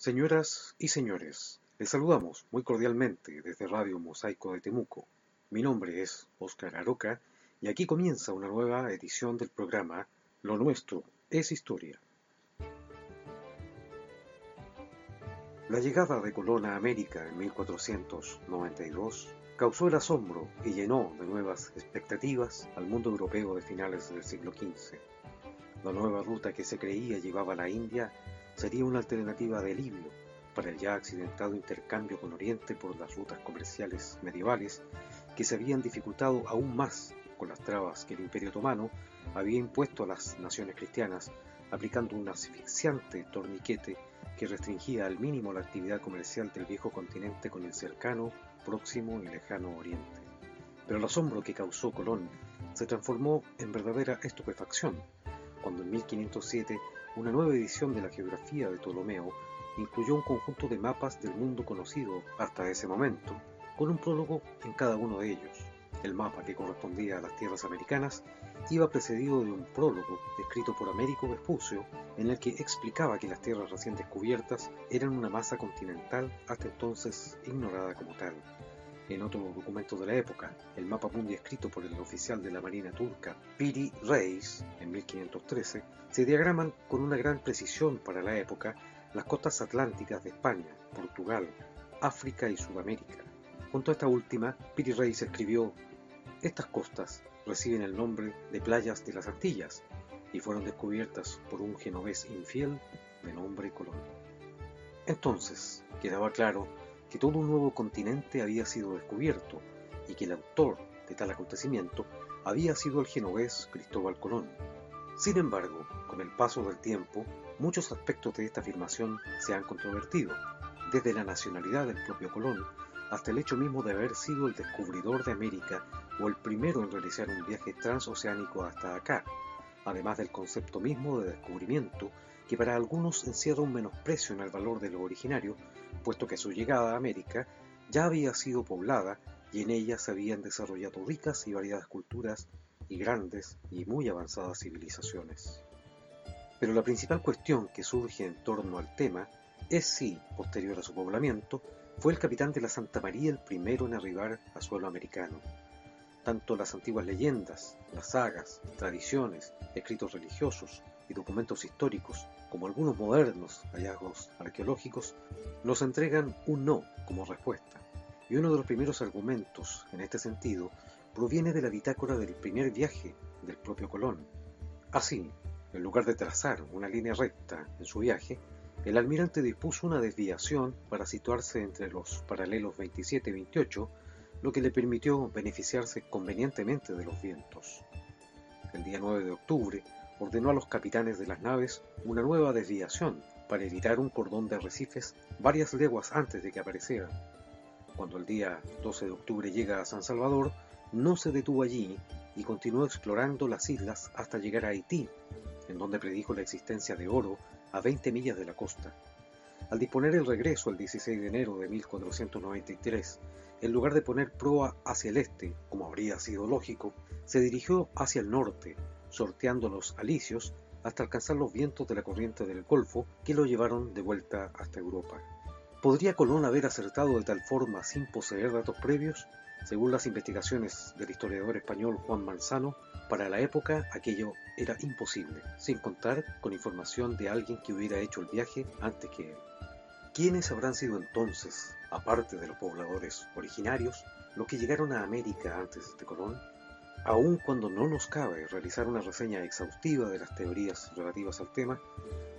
Señoras y señores, les saludamos muy cordialmente desde Radio Mosaico de Temuco. Mi nombre es Óscar Aroca y aquí comienza una nueva edición del programa Lo Nuestro es Historia. La llegada de Colón a América en 1492 causó el asombro y llenó de nuevas expectativas al mundo europeo de finales del siglo XV. La nueva ruta que se creía llevaba a la India sería una alternativa de alivio para el ya accidentado intercambio con Oriente por las rutas comerciales medievales que se habían dificultado aún más con las trabas que el Imperio Otomano había impuesto a las naciones cristianas, aplicando un asfixiante torniquete que restringía al mínimo la actividad comercial del viejo continente con el cercano próximo y lejano oriente. Pero el asombro que causó Colón se transformó en verdadera estupefacción cuando en 1507 una nueva edición de la geografía de Ptolomeo incluyó un conjunto de mapas del mundo conocido hasta ese momento, con un prólogo en cada uno de ellos. El mapa que correspondía a las tierras americanas iba precedido de un prólogo escrito por Américo Vespucio en el que explicaba que las tierras recién descubiertas eran una masa continental hasta entonces ignorada como tal. En otro documento de la época, el mapa mundi escrito por el oficial de la Marina turca Piri Reis en 1513, se diagraman con una gran precisión para la época las costas atlánticas de España, Portugal, África y Sudamérica. Junto a esta última, Piri Reis escribió estas costas reciben el nombre de playas de las Antillas y fueron descubiertas por un genovés infiel de nombre Colón. Entonces, quedaba claro que todo un nuevo continente había sido descubierto y que el autor de tal acontecimiento había sido el genovés Cristóbal Colón. Sin embargo, con el paso del tiempo, muchos aspectos de esta afirmación se han controvertido, desde la nacionalidad del propio Colón hasta el hecho mismo de haber sido el descubridor de América o el primero en realizar un viaje transoceánico hasta acá, además del concepto mismo de descubrimiento que para algunos encierra un menosprecio en el valor de lo originario, puesto que su llegada a América ya había sido poblada y en ella se habían desarrollado ricas y variadas culturas y grandes y muy avanzadas civilizaciones. Pero la principal cuestión que surge en torno al tema es si, posterior a su poblamiento, fue el capitán de la Santa María el primero en arribar a suelo americano. Tanto las antiguas leyendas, las sagas, tradiciones, escritos religiosos y documentos históricos, como algunos modernos hallazgos arqueológicos, nos entregan un no como respuesta. Y uno de los primeros argumentos en este sentido proviene de la bitácora del primer viaje del propio Colón. Así, en lugar de trazar una línea recta en su viaje, el almirante dispuso una desviación para situarse entre los paralelos 27 y 28 lo que le permitió beneficiarse convenientemente de los vientos. El día 9 de octubre ordenó a los capitanes de las naves una nueva desviación para evitar un cordón de arrecifes varias leguas antes de que apareciera. Cuando el día 12 de octubre llega a San Salvador, no se detuvo allí y continuó explorando las islas hasta llegar a Haití, en donde predijo la existencia de oro a 20 millas de la costa. Al disponer el regreso el 16 de enero de 1493, en lugar de poner proa hacia el este, como habría sido lógico, se dirigió hacia el norte, sorteando los alisios hasta alcanzar los vientos de la corriente del Golfo que lo llevaron de vuelta hasta Europa. ¿Podría Colón haber acertado de tal forma sin poseer datos previos? Según las investigaciones del historiador español Juan Manzano, para la época aquello era imposible, sin contar con información de alguien que hubiera hecho el viaje antes que él. ¿Quiénes habrán sido entonces, aparte de los pobladores originarios, los que llegaron a América antes de Colón? Aun cuando no nos cabe realizar una reseña exhaustiva de las teorías relativas al tema,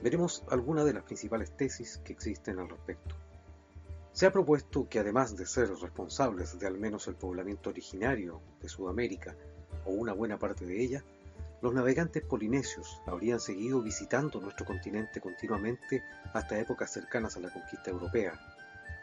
veremos algunas de las principales tesis que existen al respecto. Se ha propuesto que además de ser responsables de al menos el poblamiento originario de Sudamérica, o una buena parte de ella, los navegantes polinesios habrían seguido visitando nuestro continente continuamente hasta épocas cercanas a la conquista europea.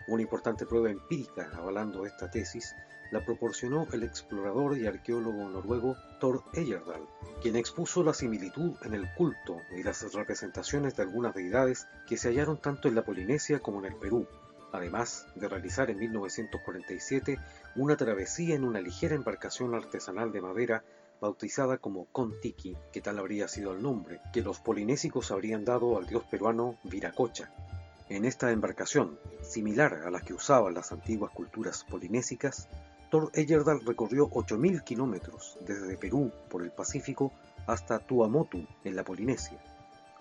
Una importante prueba empírica avalando esta tesis la proporcionó el explorador y arqueólogo noruego Thor Heyerdahl, quien expuso la similitud en el culto y las representaciones de algunas deidades que se hallaron tanto en la Polinesia como en el Perú, además de realizar en 1947 una travesía en una ligera embarcación artesanal de madera bautizada como Contiki, que tal habría sido el nombre, que los polinésicos habrían dado al dios peruano Viracocha. En esta embarcación, similar a la que usaban las antiguas culturas polinésicas, Thor Heyerdahl recorrió 8.000 kilómetros desde Perú por el Pacífico hasta Tuamotu en la Polinesia.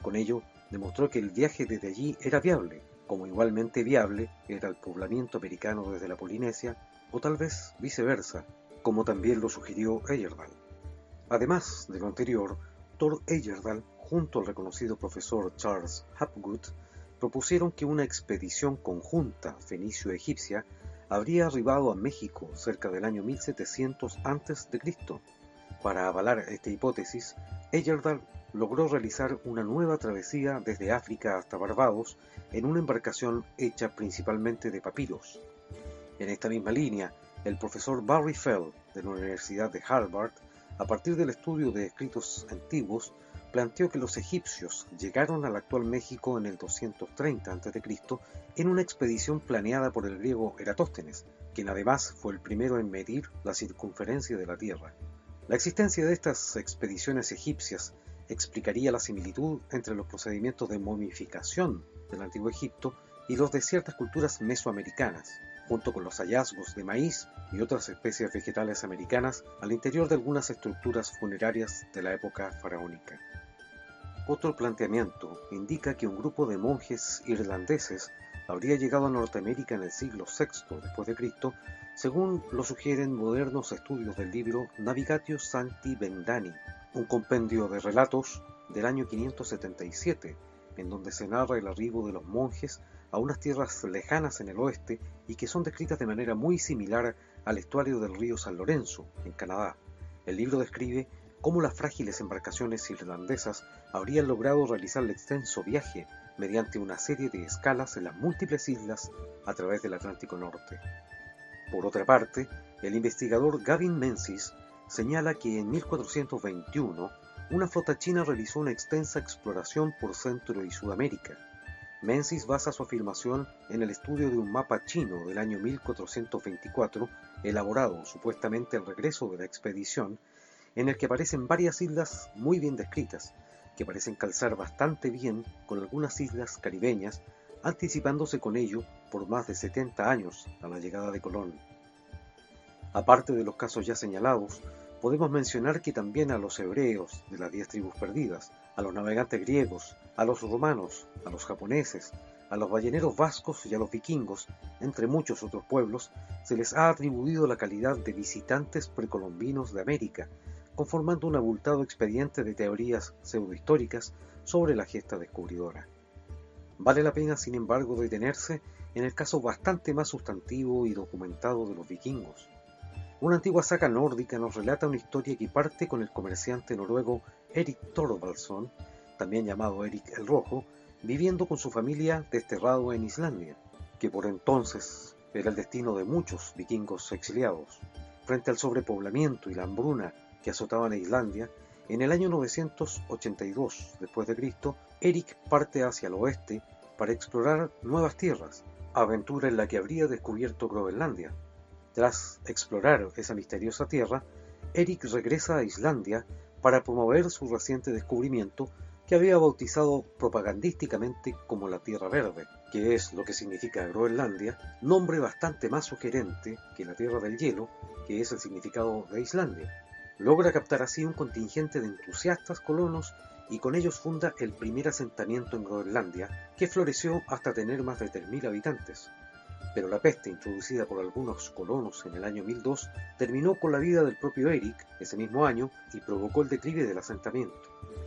Con ello, demostró que el viaje desde allí era viable, como igualmente viable era el poblamiento americano desde la Polinesia, o tal vez viceversa, como también lo sugirió Heyerdahl. Además de lo anterior, Thor Heyerdahl, junto al reconocido profesor Charles Hapgood, propusieron que una expedición conjunta fenicio-egipcia habría arribado a México cerca del año 1700 a.C. Para avalar esta hipótesis, Heyerdahl logró realizar una nueva travesía desde África hasta Barbados en una embarcación hecha principalmente de papiros. En esta misma línea, el profesor Barry Fell de la Universidad de Harvard, a partir del estudio de escritos antiguos, planteó que los egipcios llegaron al actual México en el 230 a.C. en una expedición planeada por el griego Eratóstenes, quien además fue el primero en medir la circunferencia de la Tierra. La existencia de estas expediciones egipcias explicaría la similitud entre los procedimientos de momificación del antiguo Egipto y los de ciertas culturas mesoamericanas, junto con los hallazgos de maíz y otras especies vegetales americanas al interior de algunas estructuras funerarias de la época faraónica. Otro planteamiento indica que un grupo de monjes irlandeses habría llegado a Norteamérica en el siglo VI después de Cristo, según lo sugieren modernos estudios del libro Navigatio Sancti Bendani, un compendio de relatos del año 577, en donde se narra el arribo de los monjes a unas tierras lejanas en el oeste y que son descritas de manera muy similar al estuario del río San Lorenzo, en Canadá. El libro describe cómo las frágiles embarcaciones irlandesas habrían logrado realizar el extenso viaje mediante una serie de escalas en las múltiples islas a través del Atlántico Norte. Por otra parte, el investigador Gavin Menzies señala que en 1421 una flota china realizó una extensa exploración por Centro y Sudamérica. Menzies basa su afirmación en el estudio de un mapa chino del año 1424, elaborado supuestamente al regreso de la expedición, en el que aparecen varias islas muy bien descritas, que parecen calzar bastante bien con algunas islas caribeñas, anticipándose con ello por más de 70 años a la llegada de Colón. Aparte de los casos ya señalados, podemos mencionar que también a los hebreos de las diez tribus perdidas, a los navegantes griegos, a los romanos, a los japoneses, a los balleneros vascos y a los vikingos, entre muchos otros pueblos, se les ha atribuido la calidad de visitantes precolombinos de América, conformando un abultado expediente de teorías pseudohistóricas sobre la gesta descubridora. Vale la pena, sin embargo, detenerse en el caso bastante más sustantivo y documentado de los vikingos. Una antigua saga nórdica nos relata una historia que parte con el comerciante noruego Erik Thorvaldsson, también llamado Erik el Rojo, viviendo con su familia desterrado en Islandia, que por entonces era el destino de muchos vikingos exiliados. Frente al sobrepoblamiento y la hambruna que azotaban a Islandia, en el año 982 después de Cristo, Erik parte hacia el oeste para explorar nuevas tierras, aventura en la que habría descubierto Groenlandia, tras explorar esa misteriosa tierra, Eric regresa a Islandia para promover su reciente descubrimiento que había bautizado propagandísticamente como la Tierra Verde, que es lo que significa Groenlandia, nombre bastante más sugerente que la Tierra del Hielo, que es el significado de Islandia. Logra captar así un contingente de entusiastas colonos y con ellos funda el primer asentamiento en Groenlandia, que floreció hasta tener más de 3.000 habitantes pero la peste introducida por algunos colonos en el año 1002 terminó con la vida del propio Eric ese mismo año y provocó el declive del asentamiento.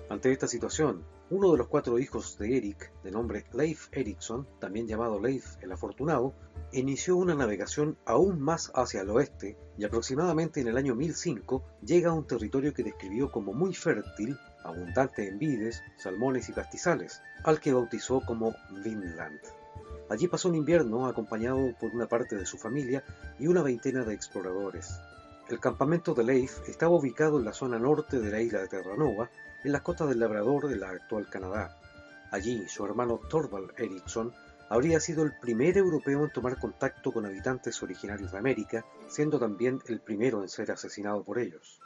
Ante esta situación, uno de los cuatro hijos de Eric, de nombre Leif Erikson, también llamado Leif el Afortunado, inició una navegación aún más hacia el oeste y aproximadamente en el año 1005 llega a un territorio que describió como muy fértil, abundante en vides, salmones y pastizales, al que bautizó como Vinland. Allí pasó un invierno acompañado por una parte de su familia y una veintena de exploradores. El campamento de Leif estaba ubicado en la zona norte de la isla de Terranova, en las costas del Labrador de la actual Canadá. Allí, su hermano Thorvald Eriksson habría sido el primer europeo en tomar contacto con habitantes originarios de América, siendo también el primero en ser asesinado por ellos.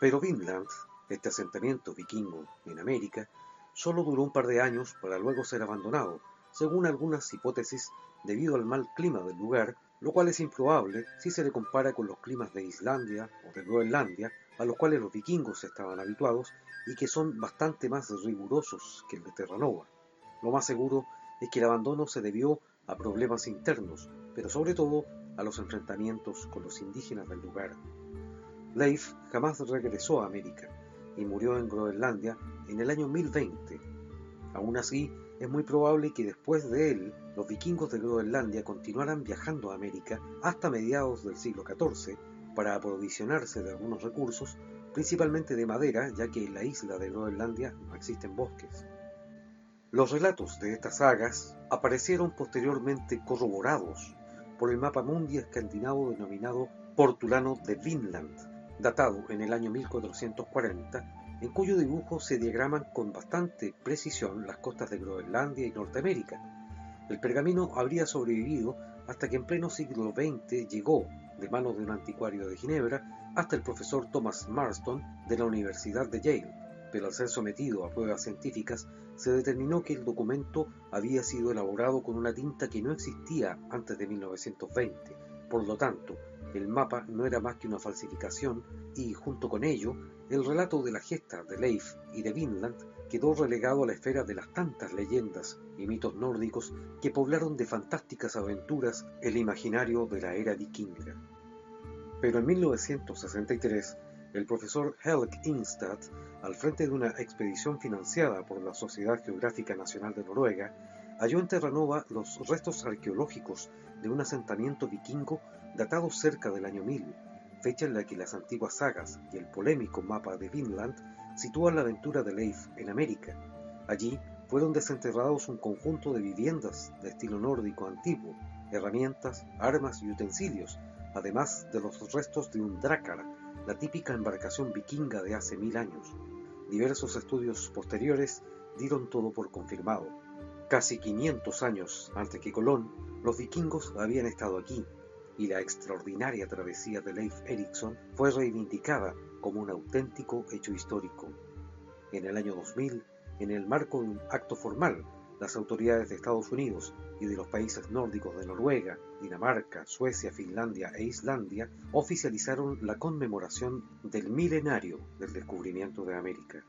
Pero Vinland, este asentamiento vikingo en América, solo duró un par de años para luego ser abandonado, según algunas hipótesis debido al mal clima del lugar, lo cual es improbable si se le compara con los climas de Islandia o de Groenlandia, a los cuales los vikingos estaban habituados y que son bastante más rigurosos que el de Terranova. Lo más seguro es que el abandono se debió a problemas internos, pero sobre todo a los enfrentamientos con los indígenas del lugar. Leif jamás regresó a América y murió en Groenlandia en el año 1020. Aún así, es muy probable que después de él los vikingos de Groenlandia continuaran viajando a América hasta mediados del siglo XIV para aprovisionarse de algunos recursos, principalmente de madera, ya que en la isla de Groenlandia no existen bosques. Los relatos de estas sagas aparecieron posteriormente corroborados por el mapa mundi escandinavo denominado Portulano de Vinland, datado en el año 1440 en cuyo dibujo se diagraman con bastante precisión las costas de Groenlandia y Norteamérica. El pergamino habría sobrevivido hasta que en pleno siglo XX llegó, de manos de un anticuario de Ginebra, hasta el profesor Thomas Marston de la Universidad de Yale, pero al ser sometido a pruebas científicas se determinó que el documento había sido elaborado con una tinta que no existía antes de 1920. Por lo tanto, el mapa no era más que una falsificación y, junto con ello, el relato de la gesta de Leif y de Vinland quedó relegado a la esfera de las tantas leyendas y mitos nórdicos que poblaron de fantásticas aventuras el imaginario de la era vikinga. Pero en 1963, el profesor Helge Ingstad, al frente de una expedición financiada por la Sociedad Geográfica Nacional de Noruega, halló en Terranova los restos arqueológicos de un asentamiento vikingo datado cerca del año 1000, fecha en la que las antiguas sagas y el polémico mapa de Vinland sitúan la aventura de Leif en América. Allí fueron desenterrados un conjunto de viviendas de estilo nórdico antiguo, herramientas, armas y utensilios, además de los restos de un drácara, la típica embarcación vikinga de hace mil años. Diversos estudios posteriores dieron todo por confirmado. Casi 500 años antes que Colón, los vikingos habían estado aquí y la extraordinaria travesía de Leif Erikson fue reivindicada como un auténtico hecho histórico. En el año 2000, en el marco de un acto formal, las autoridades de Estados Unidos y de los países nórdicos de Noruega, Dinamarca, Suecia, Finlandia e Islandia oficializaron la conmemoración del milenario del descubrimiento de América.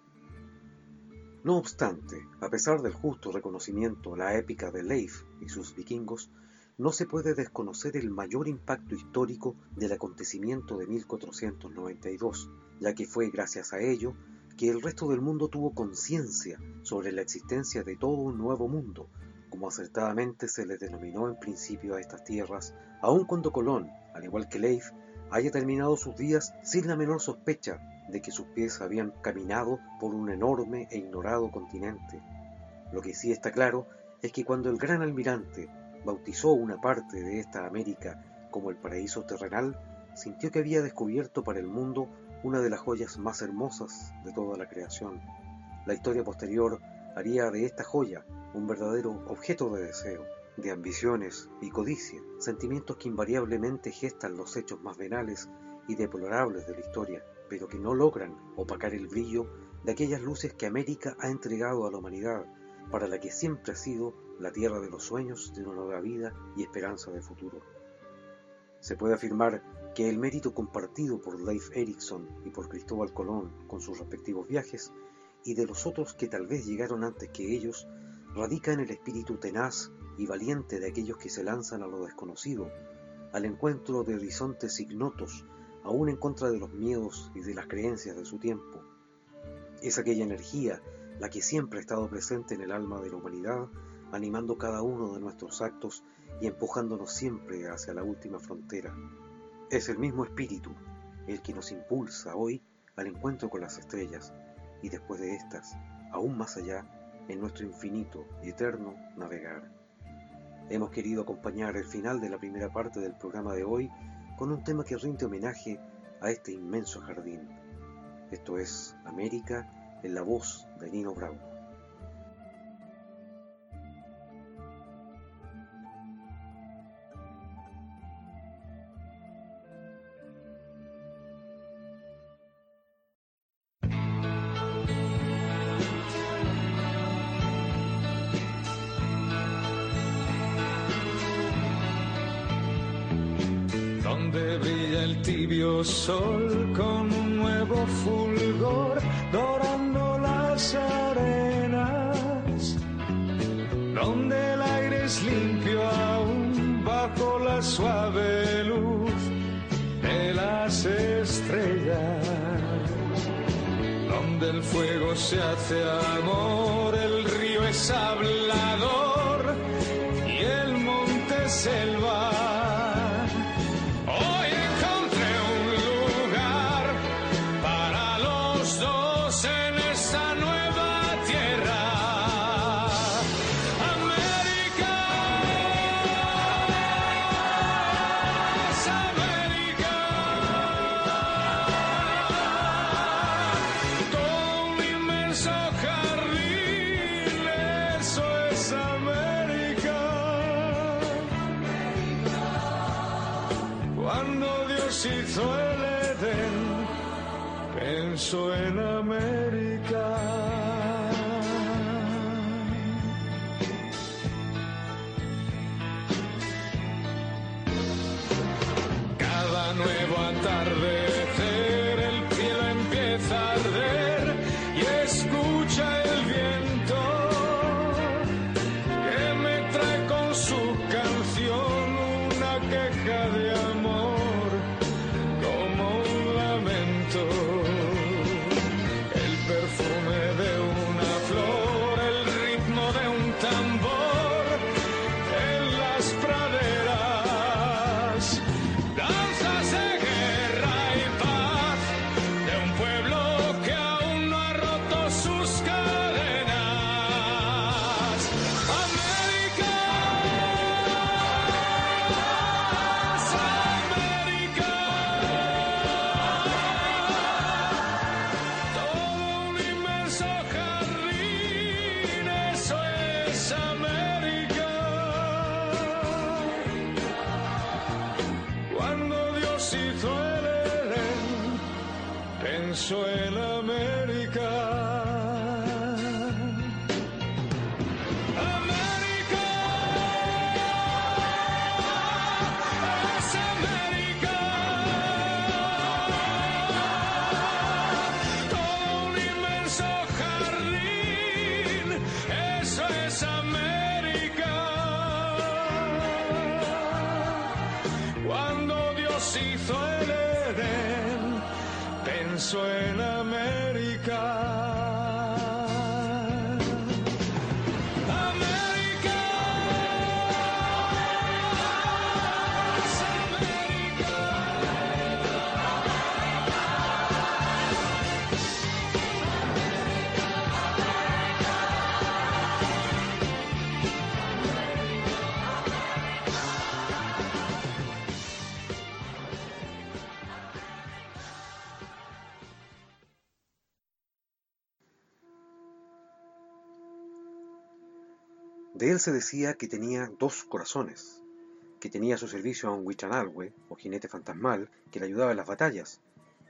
No obstante, a pesar del justo reconocimiento a la épica de Leif y sus vikingos, no se puede desconocer el mayor impacto histórico del acontecimiento de 1492, ya que fue gracias a ello que el resto del mundo tuvo conciencia sobre la existencia de todo un nuevo mundo, como acertadamente se le denominó en principio a estas tierras, aun cuando Colón, al igual que Leif, haya terminado sus días sin la menor sospecha de que sus pies habían caminado por un enorme e ignorado continente. Lo que sí está claro es que cuando el gran almirante bautizó una parte de esta América como el paraíso terrenal, sintió que había descubierto para el mundo una de las joyas más hermosas de toda la creación. La historia posterior haría de esta joya un verdadero objeto de deseo, de ambiciones y codicia, sentimientos que invariablemente gestan los hechos más venales y deplorables de la historia, pero que no logran opacar el brillo de aquellas luces que América ha entregado a la humanidad, para la que siempre ha sido la tierra de los sueños de una nueva vida y esperanza de futuro. Se puede afirmar que el mérito compartido por Leif Erikson y por Cristóbal Colón con sus respectivos viajes y de los otros que tal vez llegaron antes que ellos radica en el espíritu tenaz y valiente de aquellos que se lanzan a lo desconocido, al encuentro de horizontes ignotos, aún en contra de los miedos y de las creencias de su tiempo. Es aquella energía la que siempre ha estado presente en el alma de la humanidad animando cada uno de nuestros actos y empujándonos siempre hacia la última frontera. Es el mismo espíritu el que nos impulsa hoy al encuentro con las estrellas y después de estas, aún más allá, en nuestro infinito y eterno navegar. Hemos querido acompañar el final de la primera parte del programa de hoy con un tema que rinde homenaje a este inmenso jardín. Esto es América en la voz de Nino Bravo. Sol con un nuevo fulgor dorando las arenas, donde el aire es limpio aún bajo la suave luz de las estrellas, donde el fuego se hace en América. América se decía que tenía dos corazones, que tenía a su servicio a un huichanalhue, o jinete fantasmal, que le ayudaba en las batallas,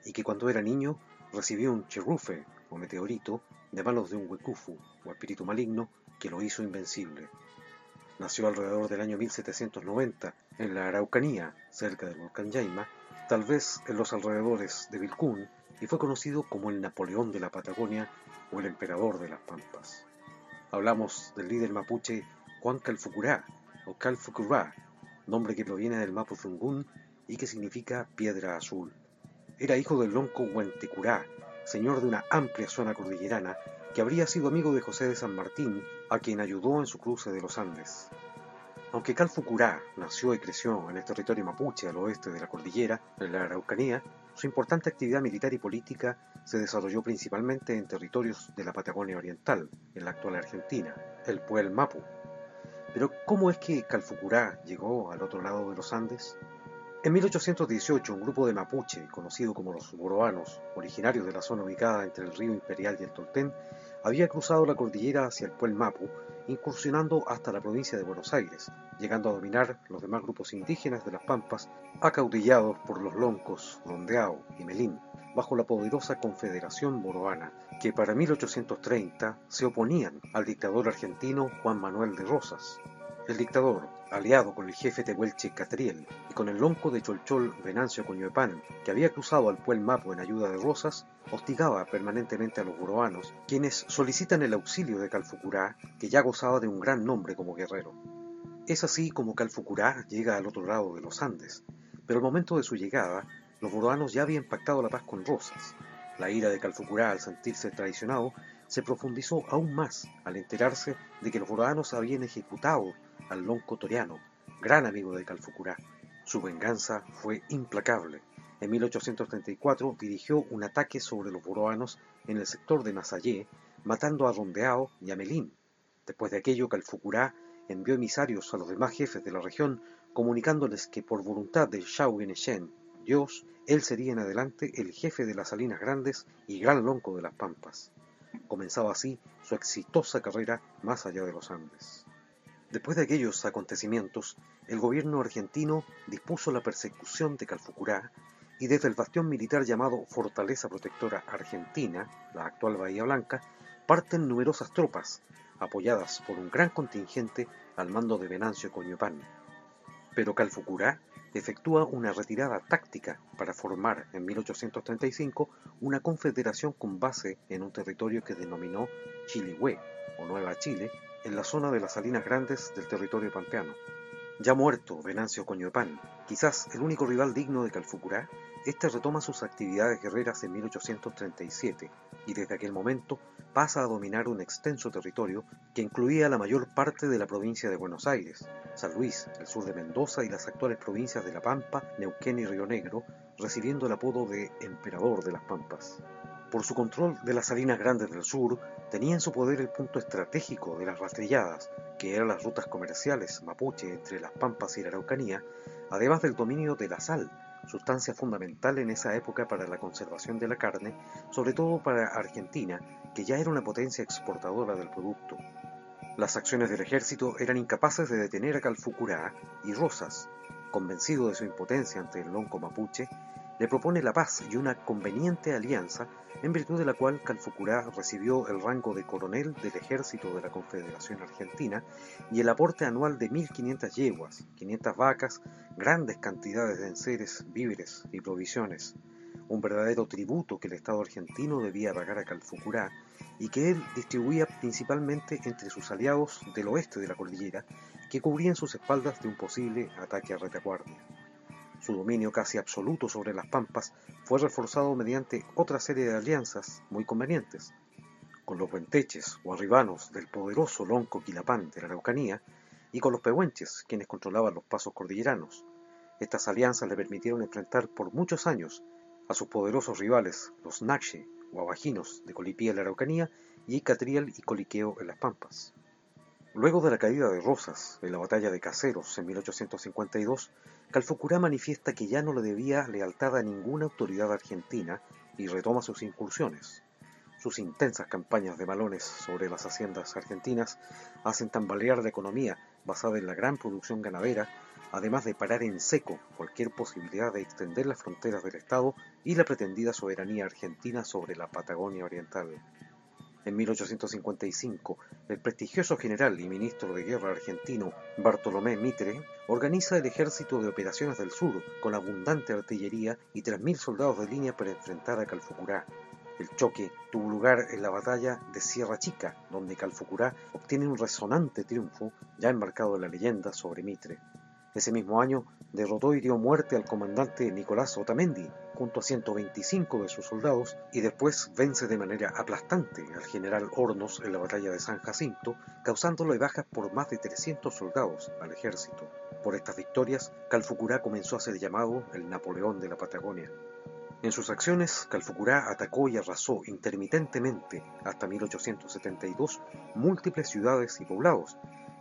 y que cuando era niño recibió un cherrufe, o meteorito, de manos de un huecufu, o espíritu maligno, que lo hizo invencible. Nació alrededor del año 1790 en la Araucanía, cerca del volcán Yaima, tal vez en los alrededores de Vilcún, y fue conocido como el Napoleón de la Patagonia o el Emperador de las Pampas. Hablamos del líder mapuche Juan Calfucurá o Calfucurá, nombre que proviene del Mapuzungún y que significa piedra azul. Era hijo del lonco Huentecurá, señor de una amplia zona cordillerana que habría sido amigo de José de San Martín, a quien ayudó en su cruce de los Andes. Aunque Calfucurá nació y creció en el territorio mapuche al oeste de la cordillera, en la Araucanía, su importante actividad militar y política se desarrolló principalmente en territorios de la Patagonia Oriental, en la actual Argentina, el Puel Mapu. Pero ¿cómo es que Calfucurá llegó al otro lado de los Andes? En 1818, un grupo de mapuche, conocido como los boroanos, originarios de la zona ubicada entre el río Imperial y el Toltén, había cruzado la cordillera hacia el Puel Mapu, incursionando hasta la provincia de Buenos Aires, llegando a dominar los demás grupos indígenas de las Pampas, acaudillados por los loncos, Rondeao y Melín, bajo la poderosa Confederación Boroana, que para 1830 se oponían al dictador argentino Juan Manuel de Rosas. El dictador, aliado con el jefe de Huelche Catriel y con el lonco de Cholchol Venancio Coñuepán, que había cruzado al Puel Mapo en ayuda de Rosas, hostigaba permanentemente a los boroanos, quienes solicitan el auxilio de Calfucurá, que ya gozaba de un gran nombre como guerrero. Es así como Calfucurá llega al otro lado de los Andes, pero al momento de su llegada, los boroanos ya habían pactado la paz con Rosas. La ira de Calfucurá al sentirse traicionado se profundizó aún más al enterarse de que los boroanos habían ejecutado al lonco toriano, gran amigo de Calfucurá. Su venganza fue implacable. En 1834 dirigió un ataque sobre los boroanos en el sector de Masayé, matando a Rondeao y a Melín. Después de aquello, Calfucurá envió emisarios a los demás jefes de la región, comunicándoles que por voluntad de Shao Dios, él sería en adelante el jefe de las Salinas Grandes y gran lonco de las Pampas. Comenzaba así su exitosa carrera más allá de los Andes. Después de aquellos acontecimientos, el gobierno argentino dispuso la persecución de Calfucurá y desde el bastión militar llamado Fortaleza Protectora Argentina, la actual Bahía Blanca, parten numerosas tropas, apoyadas por un gran contingente al mando de Venancio Coñopán. Pero Calfucurá efectúa una retirada táctica para formar en 1835 una confederación con base en un territorio que denominó Chilihue o Nueva Chile, en la zona de las Salinas Grandes del territorio pampeano. Ya muerto Venancio Coñoepán, quizás el único rival digno de Calfucurá, este retoma sus actividades guerreras en 1837 y desde aquel momento pasa a dominar un extenso territorio que incluía la mayor parte de la provincia de Buenos Aires, San Luis, el sur de Mendoza y las actuales provincias de La Pampa, Neuquén y Río Negro, recibiendo el apodo de Emperador de las Pampas. Por su control de las salinas grandes del sur, tenía en su poder el punto estratégico de las rastrilladas, que eran las rutas comerciales mapuche entre las Pampas y la Araucanía, además del dominio de la sal, sustancia fundamental en esa época para la conservación de la carne, sobre todo para Argentina, que ya era una potencia exportadora del producto. Las acciones del ejército eran incapaces de detener a Calfucurá y Rosas, convencido de su impotencia ante el lonco mapuche, le propone la paz y una conveniente alianza en virtud de la cual Calfucurá recibió el rango de coronel del ejército de la Confederación Argentina y el aporte anual de 1.500 yeguas, 500 vacas, grandes cantidades de enseres, víveres y provisiones, un verdadero tributo que el Estado argentino debía pagar a Calfucurá y que él distribuía principalmente entre sus aliados del oeste de la cordillera que cubrían sus espaldas de un posible ataque a retaguardia. Su dominio casi absoluto sobre las pampas fue reforzado mediante otra serie de alianzas muy convenientes, con los venteches o arribanos del poderoso Lonco Quilapán de la Araucanía y con los pehuenches, quienes controlaban los pasos cordilleranos. Estas alianzas le permitieron enfrentar por muchos años a sus poderosos rivales, los Naxe o Abajinos de Colipía en la Araucanía y Catriel y Coliqueo en las Pampas. Luego de la caída de Rosas en la batalla de Caseros en 1852, Calfucurá manifiesta que ya no le debía lealtad a ninguna autoridad argentina y retoma sus incursiones. Sus intensas campañas de balones sobre las haciendas argentinas hacen tambalear la economía basada en la gran producción ganadera, además de parar en seco cualquier posibilidad de extender las fronteras del Estado y la pretendida soberanía argentina sobre la Patagonia Oriental. En 1855, el prestigioso general y ministro de guerra argentino Bartolomé Mitre organiza el Ejército de Operaciones del Sur con abundante artillería y 3.000 soldados de línea para enfrentar a Calfucurá. El choque tuvo lugar en la batalla de Sierra Chica, donde Calfucurá obtiene un resonante triunfo ya embarcado en la leyenda sobre Mitre. Ese mismo año derrotó y dio muerte al comandante Nicolás Otamendi junto a 125 de sus soldados y después vence de manera aplastante al general Hornos en la batalla de San Jacinto, causándole bajas por más de 300 soldados al ejército. Por estas victorias, Calfucurá comenzó a ser llamado el Napoleón de la Patagonia. En sus acciones, Calfucurá atacó y arrasó intermitentemente hasta 1872 múltiples ciudades y poblados,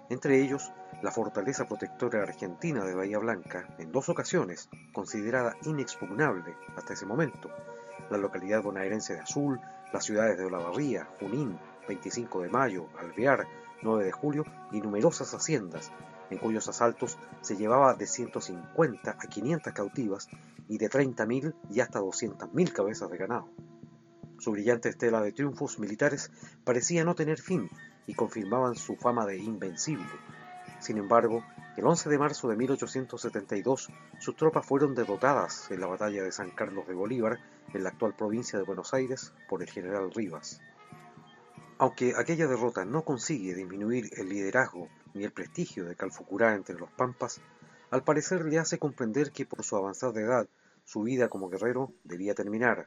entre ellos la fortaleza protectora argentina de Bahía Blanca, en dos ocasiones considerada inexpugnable hasta ese momento, la localidad bonaerense de Azul, las ciudades de Olavarría, Junín, 25 de mayo, Alvear, 9 de julio y numerosas haciendas, en cuyos asaltos se llevaba de 150 a 500 cautivas y de 30.000 y hasta 200.000 cabezas de ganado. Su brillante estela de triunfos militares parecía no tener fin y confirmaban su fama de invencible. Sin embargo, el 11 de marzo de 1872 sus tropas fueron derrotadas en la batalla de San Carlos de Bolívar, en la actual provincia de Buenos Aires, por el general Rivas. Aunque aquella derrota no consigue disminuir el liderazgo ni el prestigio de Calfucurá entre los pampas, al parecer le hace comprender que por su avanzada edad su vida como guerrero debía terminar.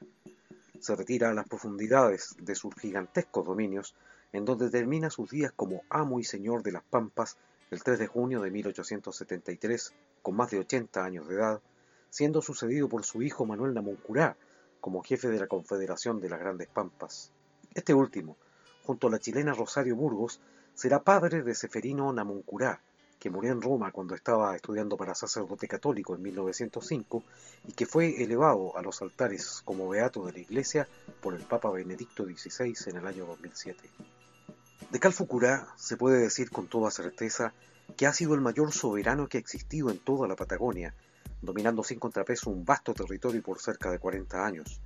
Se retira a las profundidades de sus gigantescos dominios, en donde termina sus días como amo y señor de las pampas el 3 de junio de 1873, con más de 80 años de edad, siendo sucedido por su hijo Manuel Namuncurá como jefe de la Confederación de las Grandes Pampas. Este último, junto a la chilena Rosario Burgos, será padre de Seferino Namuncurá, que murió en Roma cuando estaba estudiando para sacerdote católico en 1905 y que fue elevado a los altares como beato de la Iglesia por el Papa Benedicto XVI en el año 2007. De Calfucurá se puede decir con toda certeza que ha sido el mayor soberano que ha existido en toda la Patagonia, dominando sin contrapeso un vasto territorio por cerca de 40 años.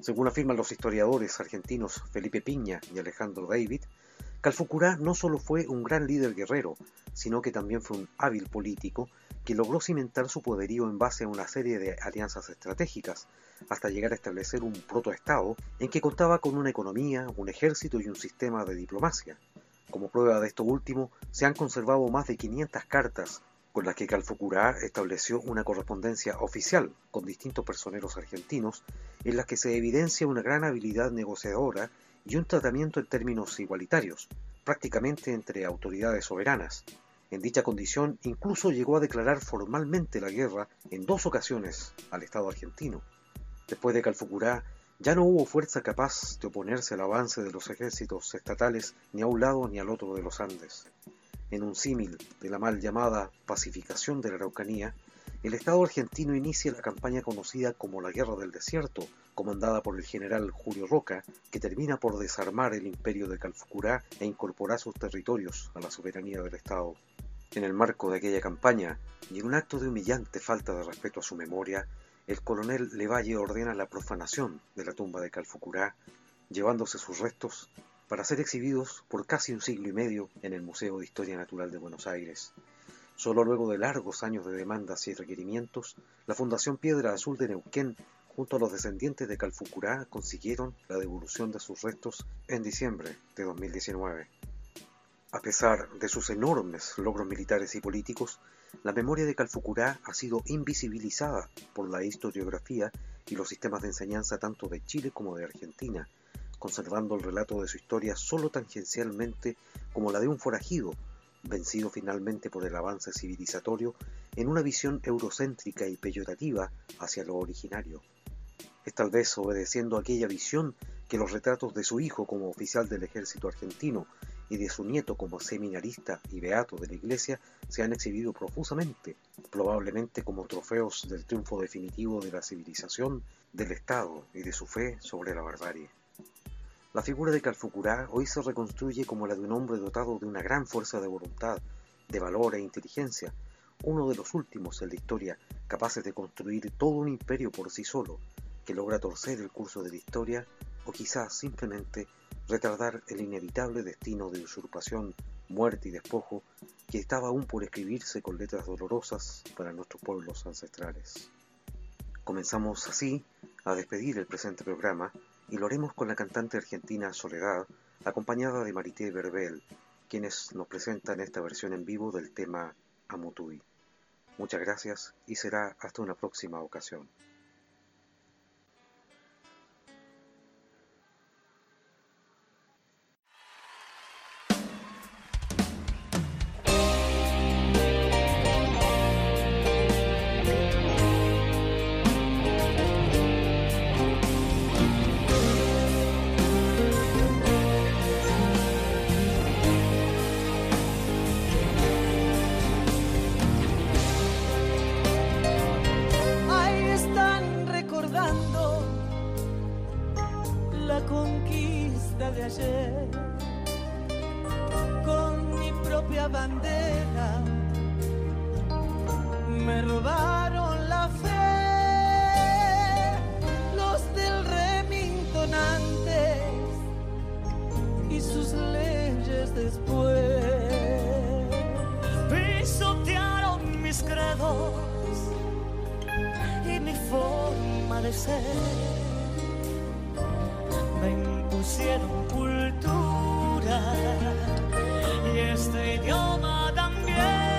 Según afirman los historiadores argentinos Felipe Piña y Alejandro David, Calfucurá no solo fue un gran líder guerrero, sino que también fue un hábil político que logró cimentar su poderío en base a una serie de alianzas estratégicas, hasta llegar a establecer un protoestado en que contaba con una economía, un ejército y un sistema de diplomacia. Como prueba de esto último, se han conservado más de 500 cartas con las que Calfucurá estableció una correspondencia oficial con distintos personeros argentinos, en las que se evidencia una gran habilidad negociadora y un tratamiento en términos igualitarios, prácticamente entre autoridades soberanas. En dicha condición incluso llegó a declarar formalmente la guerra en dos ocasiones al Estado argentino. Después de Calfucurá, ya no hubo fuerza capaz de oponerse al avance de los ejércitos estatales ni a un lado ni al otro de los Andes. En un símil de la mal llamada pacificación de la Araucanía, el Estado argentino inicia la campaña conocida como la Guerra del Desierto, comandada por el general Julio Roca, que termina por desarmar el imperio de Calfucurá e incorporar sus territorios a la soberanía del Estado. En el marco de aquella campaña, y en un acto de humillante falta de respeto a su memoria, el coronel Levalle ordena la profanación de la tumba de Calfucurá, llevándose sus restos para ser exhibidos por casi un siglo y medio en el Museo de Historia Natural de Buenos Aires. Solo luego de largos años de demandas y requerimientos, la Fundación Piedra Azul de Neuquén, junto a los descendientes de Calfucurá, consiguieron la devolución de sus restos en diciembre de 2019. A pesar de sus enormes logros militares y políticos, la memoria de Calfucurá ha sido invisibilizada por la historiografía y los sistemas de enseñanza tanto de Chile como de Argentina, conservando el relato de su historia solo tangencialmente como la de un forajido, vencido finalmente por el avance civilizatorio en una visión eurocéntrica y peyorativa hacia lo originario. Es tal vez obedeciendo aquella visión que los retratos de su hijo como oficial del ejército argentino y de su nieto como seminarista y beato de la Iglesia se han exhibido profusamente, probablemente como trofeos del triunfo definitivo de la civilización, del Estado y de su fe sobre la barbarie. La figura de Calfucurá hoy se reconstruye como la de un hombre dotado de una gran fuerza de voluntad, de valor e inteligencia, uno de los últimos en la historia capaces de construir todo un imperio por sí solo, que logra torcer el curso de la historia o quizás simplemente retardar el inevitable destino de usurpación, muerte y despojo que estaba aún por escribirse con letras dolorosas para nuestros pueblos ancestrales. Comenzamos así a despedir el presente programa y lo haremos con la cantante argentina Soledad, acompañada de Marité Verbel, quienes nos presentan esta versión en vivo del tema Amutui. Muchas gracias y será hasta una próxima ocasión. Cultura y este idioma también.